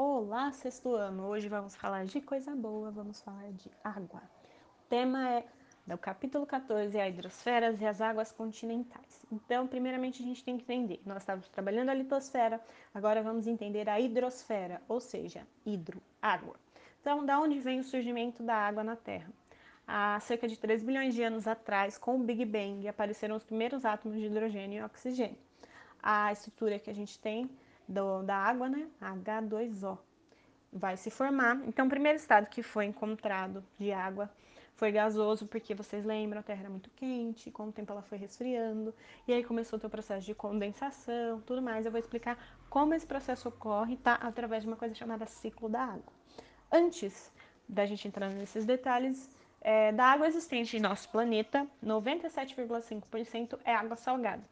Olá, sexto ano! Hoje vamos falar de coisa boa, vamos falar de água. O tema é do capítulo 14, a hidrosferas e as águas continentais. Então, primeiramente a gente tem que entender, nós estávamos trabalhando a litosfera, agora vamos entender a hidrosfera, ou seja, hidro, água. Então, da onde vem o surgimento da água na Terra? Há cerca de 3 bilhões de anos atrás, com o Big Bang, apareceram os primeiros átomos de hidrogênio e oxigênio. A estrutura que a gente tem do, da água, né? H2O, vai se formar. Então, o primeiro estado que foi encontrado de água foi gasoso, porque vocês lembram, a Terra era muito quente, com o tempo ela foi resfriando, e aí começou o teu processo de condensação, tudo mais. Eu vou explicar como esse processo ocorre, tá? Através de uma coisa chamada ciclo da água. Antes da gente entrar nesses detalhes, é, da água existente em nosso planeta, 97,5% é água salgada.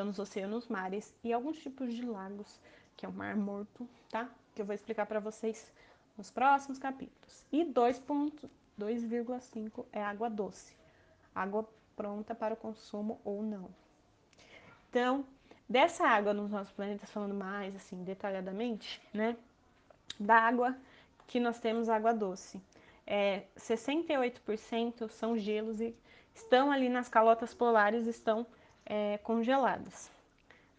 Então, nos oceanos, mares e alguns tipos de lagos que é o Mar Morto, tá? Que eu vou explicar para vocês nos próximos capítulos. E 2,5 é água doce, água pronta para o consumo ou não. Então, dessa água nos nossos planetas, falando mais assim detalhadamente, né? Da água que nós temos água doce. É, 68% são gelos e estão ali nas calotas polares, estão é, congeladas.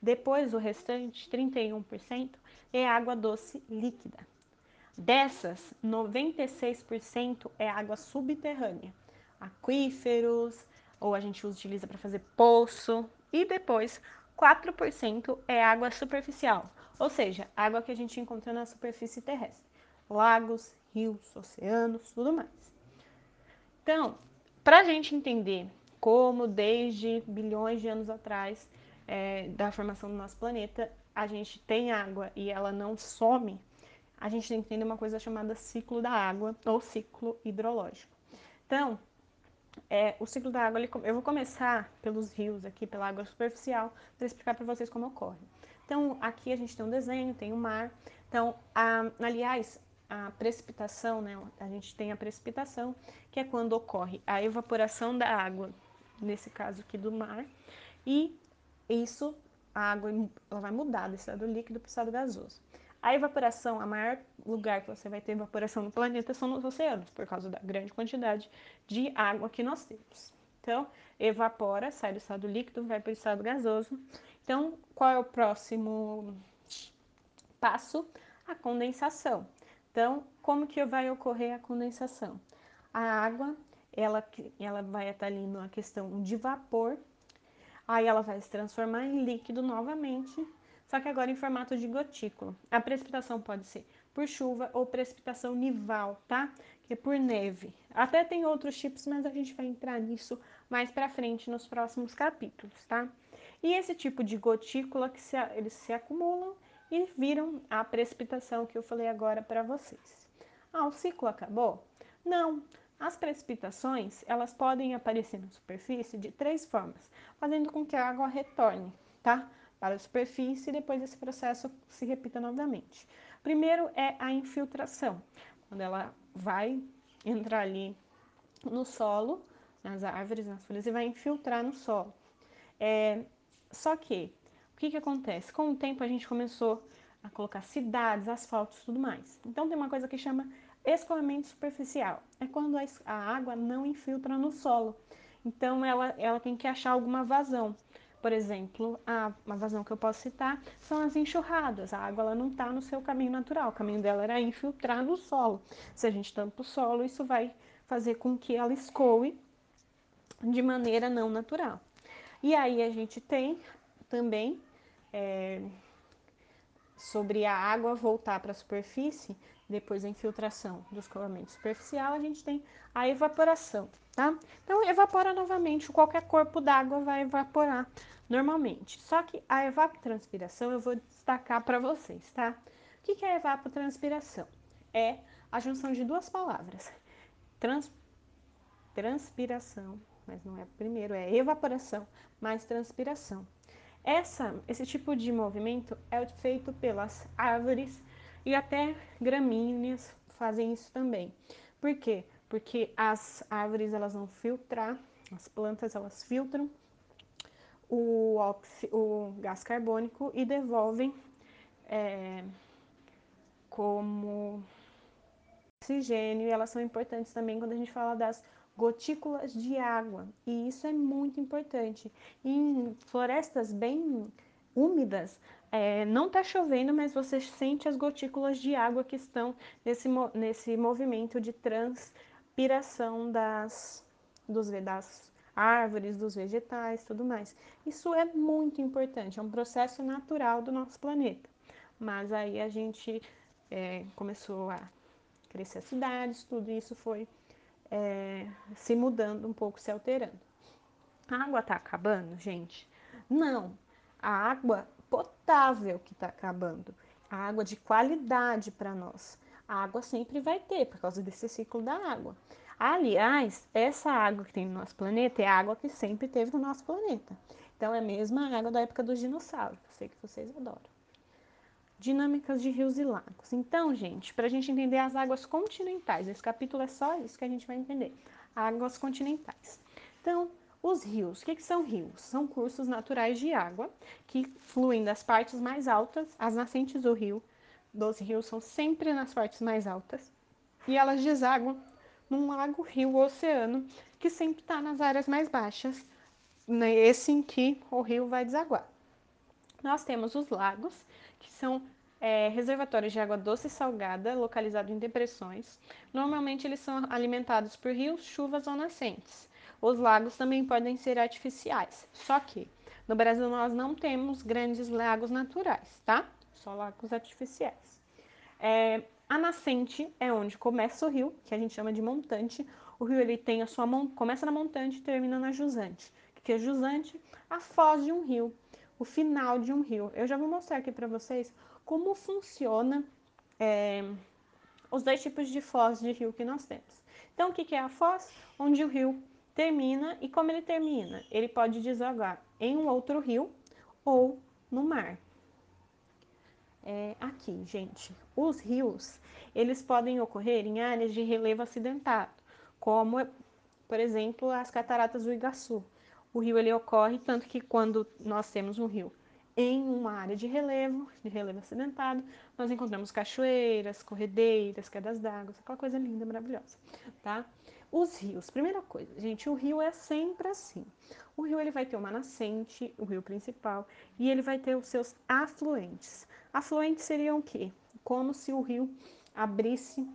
Depois, o restante, 31%, é água doce líquida. Dessas, 96% é água subterrânea, aquíferos, ou a gente utiliza para fazer poço, e depois 4% é água superficial, ou seja, água que a gente encontra na superfície terrestre, lagos, rios, oceanos, tudo mais. Então, para a gente entender como desde bilhões de anos atrás é, da formação do nosso planeta, a gente tem água e ela não some, a gente tem que entender uma coisa chamada ciclo da água ou ciclo hidrológico. Então, é, o ciclo da água, ele, eu vou começar pelos rios aqui, pela água superficial, para explicar para vocês como ocorre. Então, aqui a gente tem um desenho, tem o um mar. Então, a, aliás, a precipitação, né, a gente tem a precipitação, que é quando ocorre a evaporação da água, nesse caso aqui do mar, e isso, a água ela vai mudar do estado líquido para o estado gasoso. A evaporação, a maior lugar que você vai ter evaporação no planeta são nos oceanos, por causa da grande quantidade de água que nós temos. Então, evapora, sai do estado líquido, vai para o estado gasoso. Então, qual é o próximo passo? A condensação. Então, como que vai ocorrer a condensação? A água, ela, ela vai estar ali numa questão de vapor, Aí ela vai se transformar em líquido novamente, só que agora em formato de gotícula. A precipitação pode ser por chuva ou precipitação nival, tá? Que é por neve. Até tem outros tipos, mas a gente vai entrar nisso mais pra frente nos próximos capítulos, tá? E esse tipo de gotícula que se, eles se acumulam e viram a precipitação que eu falei agora para vocês. Ah, o ciclo acabou? Não. As precipitações, elas podem aparecer na superfície de três formas, fazendo com que a água retorne, tá? Para a superfície e depois esse processo se repita novamente. Primeiro é a infiltração, quando ela vai entrar ali no solo, nas árvores, nas folhas, e vai infiltrar no solo. É, só que, o que, que acontece? Com o tempo a gente começou a colocar cidades, asfaltos tudo mais. Então tem uma coisa que chama Escoamento superficial é quando a água não infiltra no solo. Então, ela, ela tem que achar alguma vazão. Por exemplo, a, uma vazão que eu posso citar são as enxurradas. A água ela não está no seu caminho natural. O caminho dela era infiltrar no solo. Se a gente tampa o solo, isso vai fazer com que ela escoe de maneira não natural. E aí a gente tem também é, sobre a água voltar para a superfície, depois da infiltração do escoamento superficial, a gente tem a evaporação, tá? Então, evapora novamente, qualquer corpo d'água vai evaporar normalmente. Só que a evapotranspiração eu vou destacar para vocês, tá? O que é evapotranspiração? É a junção de duas palavras. Trans, transpiração, mas não é primeiro, é evaporação mais transpiração. Essa, esse tipo de movimento é feito pelas árvores e até gramíneas fazem isso também. Por quê? Porque as árvores elas vão filtrar, as plantas elas filtram o, o gás carbônico e devolvem é, como oxigênio, e elas são importantes também quando a gente fala das gotículas de água, e isso é muito importante. Em florestas bem úmidas, é, não está chovendo, mas você sente as gotículas de água que estão nesse, nesse movimento de transpiração das, dos, das árvores, dos vegetais, tudo mais. Isso é muito importante, é um processo natural do nosso planeta. Mas aí a gente é, começou a crescer as cidades, tudo isso foi é, se mudando um pouco, se alterando. A água está acabando, gente? Não. A água potável que está acabando, a água de qualidade para nós. A água sempre vai ter, por causa desse ciclo da água. Aliás, essa água que tem no nosso planeta é a água que sempre teve no nosso planeta. Então, é a mesma água da época dos dinossauros, eu sei que vocês adoram. Dinâmicas de rios e lagos. Então, gente, para a gente entender as águas continentais, esse capítulo é só isso que a gente vai entender. Águas continentais. Então, os rios, o que, que, são rios? São cursos naturais de água que fluem das partes mais altas, as nascentes do rio, dos rios são sempre nas partes mais altas, e elas desaguam num lago, rio ou oceano, que sempre está nas áreas mais baixas, né, esse em que o rio vai desaguar. Nós temos os lagos, que são é, reservatórios de água doce e salgada, localizados em depressões. Normalmente eles são alimentados por rios, chuvas ou nascentes. Os lagos também podem ser artificiais, só que no Brasil nós não temos grandes lagos naturais, tá? Só lagos artificiais. É, a nascente é onde começa o rio, que a gente chama de montante. O rio ele tem a sua começa na montante e termina na jusante. O que é jusante? A foz de um rio, o final de um rio. Eu já vou mostrar aqui para vocês como funciona é, os dois tipos de foz de rio que nós temos. Então, o que é a foz? Onde o rio termina e como ele termina? Ele pode desaguar em um outro rio ou no mar. É, aqui, gente, os rios, eles podem ocorrer em áreas de relevo acidentado, como, por exemplo, as cataratas do Iguaçu. O rio ele ocorre tanto que quando nós temos um rio em uma área de relevo, de relevo acidentado, nós encontramos cachoeiras, corredeiras, quedas d'água, aquela coisa linda, maravilhosa, tá? Os rios, primeira coisa, gente, o rio é sempre assim. O rio ele vai ter uma nascente, o rio principal, e ele vai ter os seus afluentes. Afluentes seriam o quê? Como se o rio abrisse,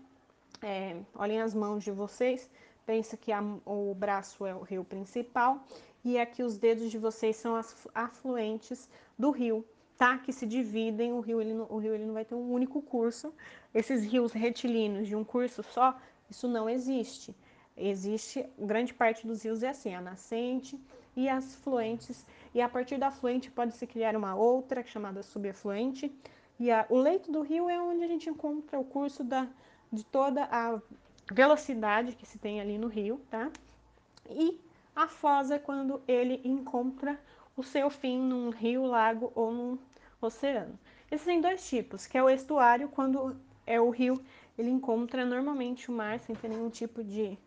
é, olhem as mãos de vocês, pensa que a, o braço é o rio principal e aqui os dedos de vocês são as afluentes do rio, tá? Que se dividem, o rio ele, o rio ele não vai ter um único curso. Esses rios retilíneos de um curso só, isso não existe existe, grande parte dos rios é assim, a nascente e as fluentes, e a partir da fluente pode-se criar uma outra, chamada subafluente, e a, o leito do rio é onde a gente encontra o curso da, de toda a velocidade que se tem ali no rio, tá? E a foz é quando ele encontra o seu fim num rio, lago ou num oceano. Existem dois tipos, que é o estuário, quando é o rio, ele encontra normalmente o mar sem ter nenhum tipo de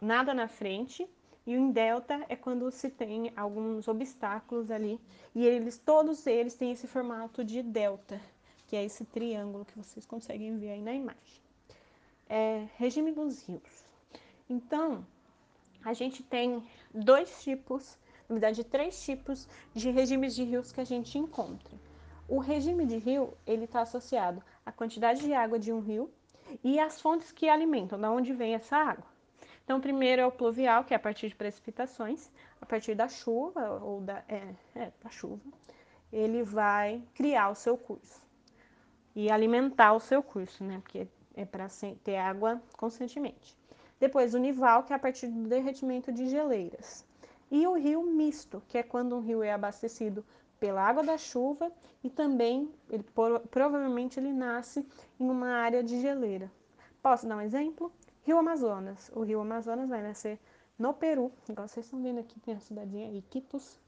nada na frente, e o em delta é quando se tem alguns obstáculos ali, e eles, todos eles têm esse formato de delta, que é esse triângulo que vocês conseguem ver aí na imagem. É, regime dos rios. Então, a gente tem dois tipos, na verdade, três tipos de regimes de rios que a gente encontra. O regime de rio, ele está associado à quantidade de água de um rio e às fontes que alimentam, da onde vem essa água. Então, primeiro é o pluvial, que é a partir de precipitações, a partir da chuva, ou da, é, é, da chuva, ele vai criar o seu curso e alimentar o seu curso, né? Porque é para ter água constantemente. Depois, o nival, que é a partir do derretimento de geleiras. E o rio misto, que é quando um rio é abastecido pela água da chuva e também, ele, provavelmente, ele nasce em uma área de geleira. Posso dar um exemplo? Rio Amazonas. O Rio Amazonas vai nascer no Peru, igual vocês estão vendo aqui, tem a cidadinha Iquitos.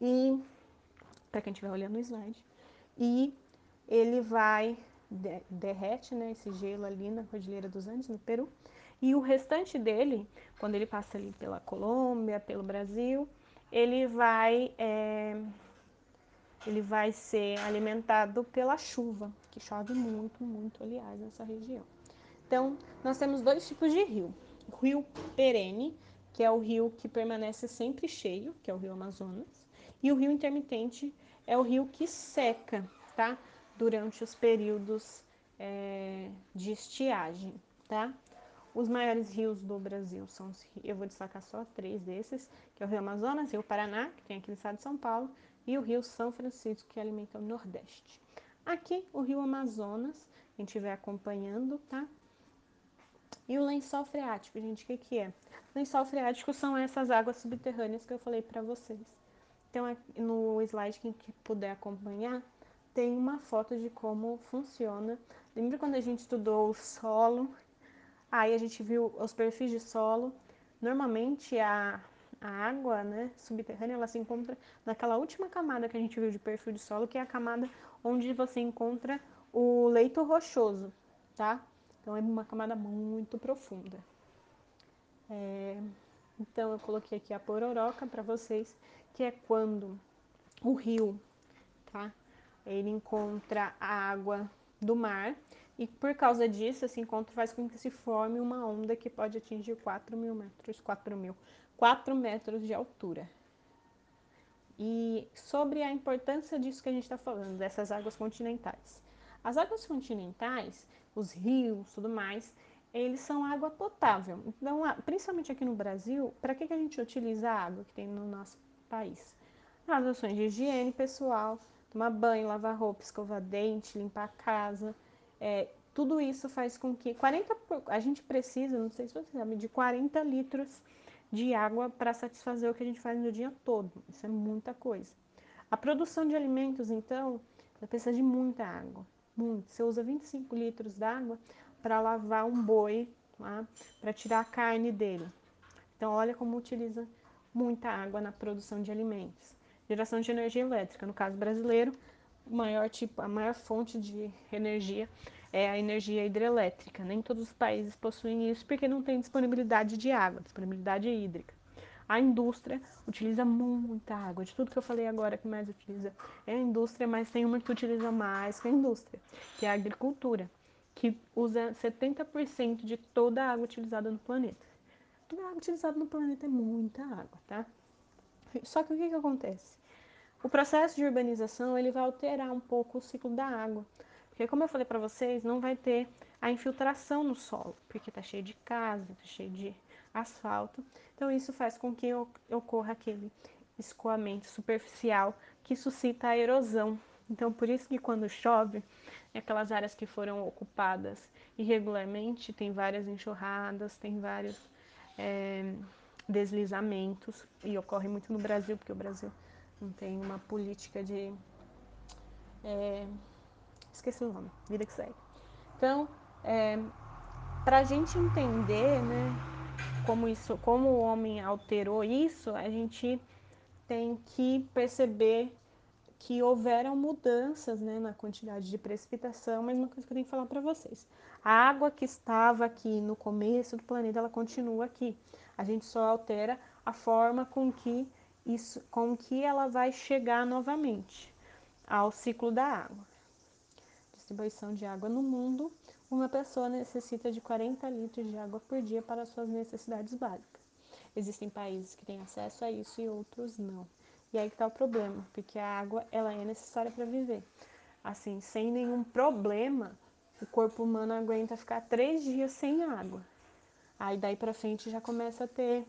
E, para quem estiver olhando o slide, e ele vai, de, derrete né, esse gelo ali na Cordilheira dos Andes, no Peru. E o restante dele, quando ele passa ali pela Colômbia, pelo Brasil, ele vai é, ele vai ser alimentado pela chuva, que chove muito, muito, aliás, nessa região. Então, nós temos dois tipos de rio. O rio perene, que é o rio que permanece sempre cheio, que é o rio Amazonas, e o rio intermitente é o rio que seca, tá? Durante os períodos é, de estiagem, tá? Os maiores rios do Brasil são eu vou destacar só três desses, que é o Rio Amazonas, Rio Paraná, que tem aqui no estado de São Paulo, e o Rio São Francisco, que alimenta o Nordeste. Aqui, o Rio Amazonas, gente vai acompanhando, tá? E o lençol freático, gente, o que, que é? Lençol freático são essas águas subterrâneas que eu falei para vocês. Então, no slide, quem puder acompanhar, tem uma foto de como funciona. Lembra quando a gente estudou o solo Aí a gente viu os perfis de solo. Normalmente a, a água né, subterrânea ela se encontra naquela última camada que a gente viu de perfil de solo, que é a camada onde você encontra o leito rochoso, tá? Então é uma camada muito profunda. É, então eu coloquei aqui a pororoca para vocês, que é quando o rio, tá? Ele encontra a água do mar e por causa disso, esse encontro faz com que se forme uma onda que pode atingir 4 mil metros, 4 mil, 4 metros de altura. E sobre a importância disso que a gente está falando, dessas águas continentais. As águas continentais, os rios, tudo mais, eles são água potável. Então, principalmente aqui no Brasil, para que, que a gente utiliza a água que tem no nosso país? As ações de higiene pessoal, tomar banho, lavar roupa, escovar dente, limpar a casa, é, tudo isso faz com que 40 a gente precisa, não sei se você sabe, de 40 litros de água para satisfazer o que a gente faz no dia todo. Isso é muita coisa. A produção de alimentos, então, precisa de muita água. Muito. Você usa 25 litros d'água para lavar um boi, tá? para tirar a carne dele. Então, olha como utiliza muita água na produção de alimentos. Geração de energia elétrica, no caso brasileiro, maior tipo, a maior fonte de energia é a energia hidrelétrica. Nem todos os países possuem isso porque não tem disponibilidade de água, disponibilidade hídrica. A indústria utiliza muita água. De tudo que eu falei agora que mais utiliza é a indústria, mas tem uma que utiliza mais que a indústria, que é a agricultura, que usa 70% de toda a água utilizada no planeta. Toda a água utilizada no planeta é muita água, tá? Só que o que, que acontece? O processo de urbanização ele vai alterar um pouco o ciclo da água, porque como eu falei para vocês, não vai ter a infiltração no solo, porque está cheio de casa, está cheio de asfalto. Então isso faz com que ocorra aquele escoamento superficial que suscita a erosão. Então por isso que quando chove, aquelas áreas que foram ocupadas irregularmente, tem várias enxurradas, tem vários é, deslizamentos, e ocorre muito no Brasil, porque o Brasil não tem uma política de. É, esqueci o nome, vida que segue. Então, é, para a gente entender né, como, isso, como o homem alterou isso, a gente tem que perceber que houveram mudanças né, na quantidade de precipitação, mas uma coisa que eu tenho que falar para vocês. A água que estava aqui no começo do planeta, ela continua aqui. A gente só altera a forma com que isso, com que ela vai chegar novamente ao ciclo da água. Distribuição de água no mundo, uma pessoa necessita de 40 litros de água por dia para suas necessidades básicas. Existem países que têm acesso a isso e outros não. E aí que está o problema, porque a água ela é necessária para viver. Assim, sem nenhum problema, o corpo humano aguenta ficar três dias sem água. Aí daí para frente já começa a ter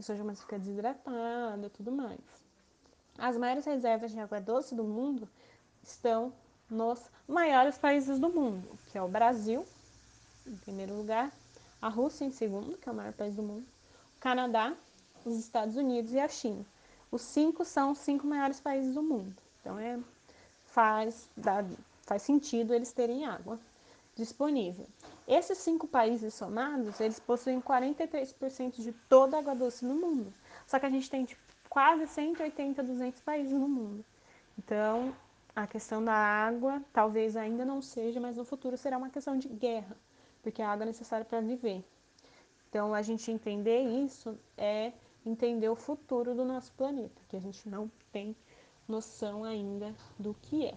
pessoa já começa a ficar desidratada e tudo mais. As maiores reservas de água doce do mundo estão nos maiores países do mundo, que é o Brasil, em primeiro lugar, a Rússia em segundo, que é o maior país do mundo, o Canadá, os Estados Unidos e a China. Os cinco são os cinco maiores países do mundo. Então é, faz, dá, faz sentido eles terem água disponível. Esses cinco países somados, eles possuem 43% de toda a água doce no mundo. Só que a gente tem tipo, quase 180, 200 países no mundo. Então, a questão da água talvez ainda não seja, mas no futuro será uma questão de guerra, porque a água é necessária para viver. Então, a gente entender isso é entender o futuro do nosso planeta, que a gente não tem noção ainda do que é.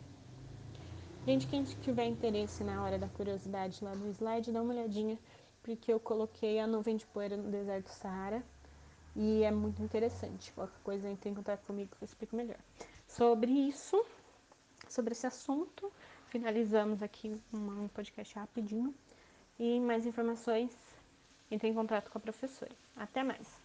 Gente, quem tiver interesse na hora da curiosidade lá no slide, dá uma olhadinha, porque eu coloquei a nuvem de poeira no deserto do Saara e é muito interessante. Qualquer coisa entre em contato comigo que eu explico melhor. Sobre isso, sobre esse assunto, finalizamos aqui um podcast rapidinho. E mais informações, entre em contato com a professora. Até mais!